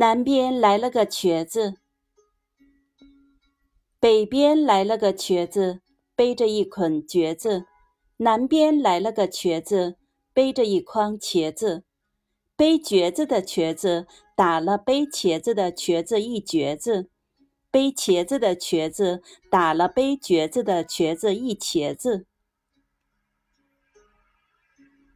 南边来了个瘸子，北边来了个瘸子，背着一捆橛子。南边来了个瘸子，背着一筐茄子。背橛子的瘸子打了背茄子的瘸子一瘸子，背茄子的瘸子打了背瘸子的瘸子一茄子。